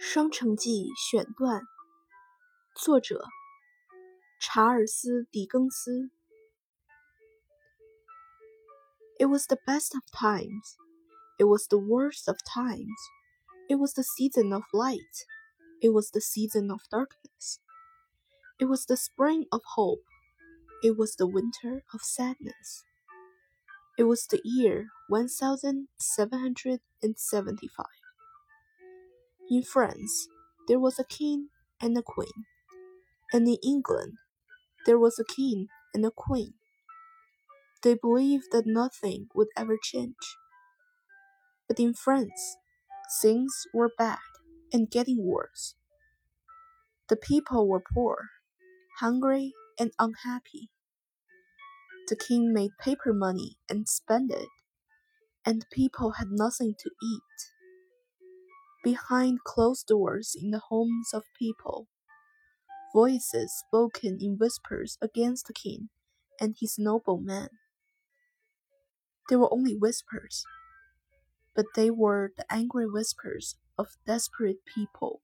《双城记》选段，作者查尔斯·狄更斯。It was the best of times. It was the worst of times. It was the season of light. It was the season of darkness. It was the spring of hope. It was the winter of sadness. It was the year 1775. In France, there was a king and a queen, and in England, there was a king and a queen. They believed that nothing would ever change. But in France, things were bad and getting worse. The people were poor, hungry, and unhappy. The king made paper money and spent it, and people had nothing to eat behind closed doors in the homes of people. Voices spoken in whispers against the king and his noblemen. They were only whispers, but they were the angry whispers of desperate people.